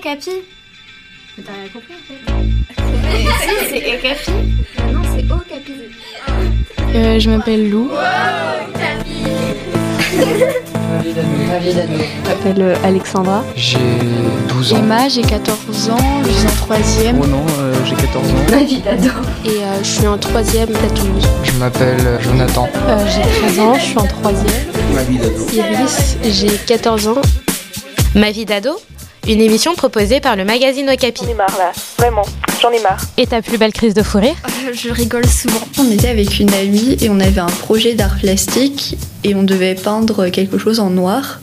Capi. Mais t'as rien compris en fait. c'est Capi? Non, c'est O Capi. Euh, je m'appelle Lou. Wow, Capi. Je m'appelle euh, Alexandra. J'ai 12 ans. Emma, j'ai 14 ans, je suis en 3ème. Oh non, euh, j'ai 14 ans. Ma vie d'ado. Et euh, je suis en 3ème à Toulouse. Je m'appelle Jonathan. Euh, j'ai 13 ans, je suis en 3ème. Ma vie d'ado. Iris, j'ai 14 ans. Ma vie d'ado? Une émission proposée par le magazine Okapi. J'en ai marre là, vraiment, j'en ai marre. Et ta plus belle crise de fou rire? Je rigole souvent. On était avec une amie et on avait un projet d'art plastique et on devait peindre quelque chose en noir.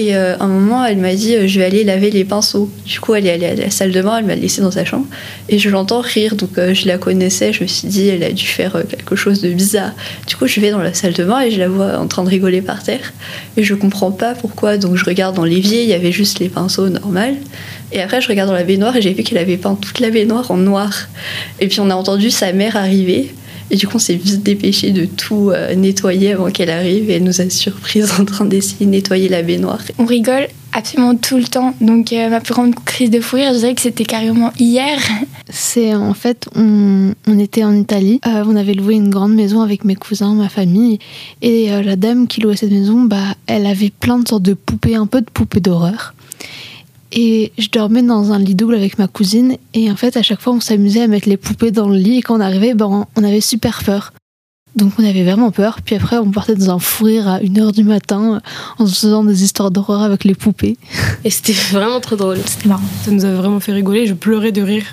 Et euh, un moment, elle m'a dit euh, Je vais aller laver les pinceaux. Du coup, elle est allée à la salle de bain, elle m'a laissée dans sa chambre. Et je l'entends rire, donc euh, je la connaissais. Je me suis dit Elle a dû faire quelque chose de bizarre. Du coup, je vais dans la salle de bain et je la vois en train de rigoler par terre. Et je comprends pas pourquoi. Donc, je regarde dans l'évier, il y avait juste les pinceaux normaux. Et après, je regarde dans la baignoire et j'ai vu qu'elle avait peint toute la baignoire en noir. Et puis, on a entendu sa mère arriver. Et du coup, on s'est vite dépêché de tout euh, nettoyer avant qu'elle arrive et elle nous a surprise en train d'essayer de nettoyer la baignoire. On rigole absolument tout le temps. Donc, euh, ma plus grande crise de fou rire, je dirais que c'était carrément hier. C'est en fait, on, on était en Italie. Euh, on avait loué une grande maison avec mes cousins, ma famille. Et euh, la dame qui louait cette maison, bah, elle avait plein de sortes de poupées, un peu de poupées d'horreur. Et je dormais dans un lit double avec ma cousine. Et en fait, à chaque fois, on s'amusait à mettre les poupées dans le lit. Et quand on arrivait, ben, on avait super peur. Donc on avait vraiment peur. Puis après, on partait dans un fou rire à 1h du matin en se faisant des histoires d'horreur avec les poupées. Et c'était vraiment trop drôle. C'était marrant. Ça nous a vraiment fait rigoler. Je pleurais de rire.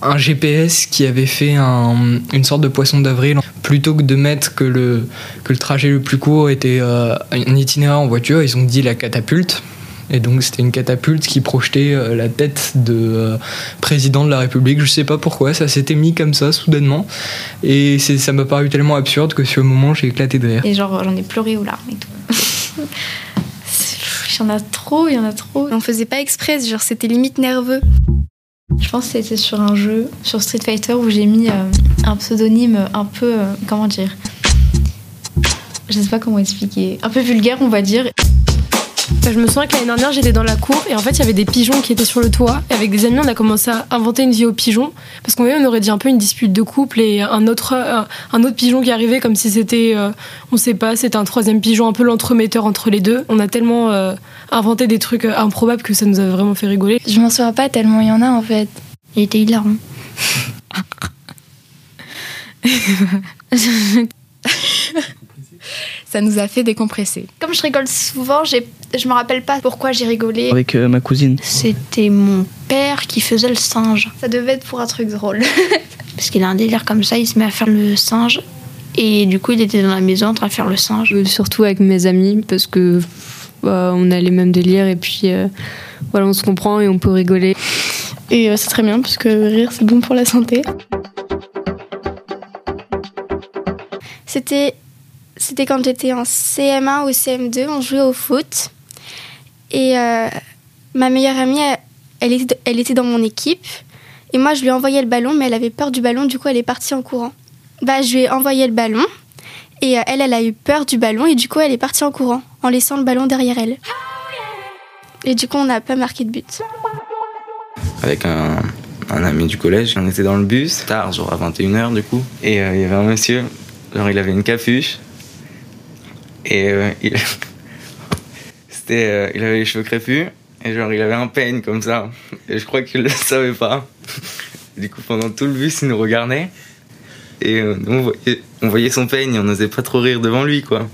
Un GPS qui avait fait un- une sorte de poisson d'avril. Plutôt que de mettre que le, que le trajet le plus court était euh, un itinéraire en voiture, ils ont dit la catapulte. Et donc c'était une catapulte qui projetait euh, la tête de euh, président de la République. Je sais pas pourquoi, ça s'était mis comme ça soudainement. Et ça m'a paru tellement absurde que sur le moment j'ai éclaté de rire. Et genre, j'en ai pleuré aux larmes et tout. Il y en a trop, il y en a trop. On faisait pas exprès, genre c'était limite nerveux. Je pense que c'était sur un jeu, sur Street Fighter, où j'ai mis euh, un pseudonyme un peu. euh, comment dire? Je sais pas comment expliquer. Un peu vulgaire, on va dire. Je me souviens que l'année dernière, j'étais dans la cour et en fait, il y avait des pigeons qui étaient sur le toit. Et avec des amis, on a commencé à inventer une vie aux pigeons. Parce qu'on on aurait dit un peu une dispute de couple et un autre, un, un autre pigeon qui arrivait comme si c'était, euh, on sait pas, c'était un troisième pigeon, un peu l'entremetteur entre les deux. On a tellement euh, inventé des trucs euh, improbables que ça nous a vraiment fait rigoler. Je m'en souviens pas tellement il y en a en fait. Il était hilarant. Ça nous a fait décompresser. Comme je rigole souvent, j'ai- je me rappelle pas pourquoi j'ai rigolé. Avec euh, ma cousine. C'était mon père qui faisait le singe. Ça devait être pour un truc drôle. Parce qu'il a un délire comme ça, il se met à faire le singe. Et du coup, il était dans la maison en train de faire le singe. Euh, Surtout avec mes amis, parce que bah, on a les mêmes délires et puis euh, voilà, on se comprend et on peut rigoler. Et euh, c'est très bien parce que rire c'est bon pour la santé. C'était, c'était quand j'étais en CM1 ou CM2, on jouait au foot. Et euh, ma meilleure amie, elle, était, elle était dans mon équipe. Et moi, je lui ai envoyé le ballon, mais elle avait peur du ballon, du coup, elle est partie en courant. Bah, je lui ai envoyé le ballon. Et euh, elle, elle a eu peur du ballon, et du coup, elle est partie en courant, en laissant le ballon derrière elle. Et du coup, on n'a pas marqué de but. Avec un, un ami du collège. On était dans le bus, tard, genre à 21h du coup. Et euh, il y avait un monsieur, genre il avait une capuche. Et euh, il... C'était, euh, il avait les cheveux crépus. Et genre il avait un peigne comme ça. Et je crois qu'il le savait pas. Du coup, pendant tout le bus, il nous regardait. Et euh, nous, on, voyait, on voyait son peigne, on n'osait pas trop rire devant lui, quoi.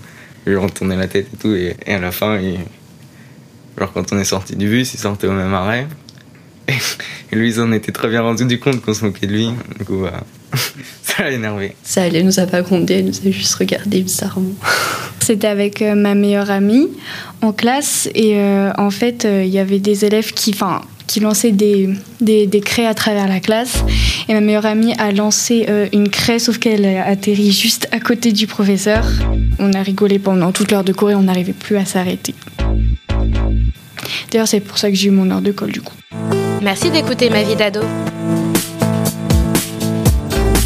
Et on tournait la tête et tout. Et, et à la fin, genre quand on est sorti du bus, il sortait au même arrêt. Et lui, il en était très bien rendu du compte qu'on se moquait de lui. Du ça l'a énervé. Ça, elle nous a pas grondé, elle nous a juste regardé bizarrement. C'était avec euh, ma meilleure amie en classe et euh, en fait euh, il y avait des élèves qui, enfin, qui lançaient des, des, des craies à travers la classe et ma meilleure amie a lancé euh, une craie sauf qu'elle a atterri juste à côté du professeur. On a rigolé pendant toute l'heure de cours et on n'arrivait plus à s'arrêter. D'ailleurs c'est pour ça que j'ai eu mon heure de colle du coup. Merci d'écouter Ma vie d'ado.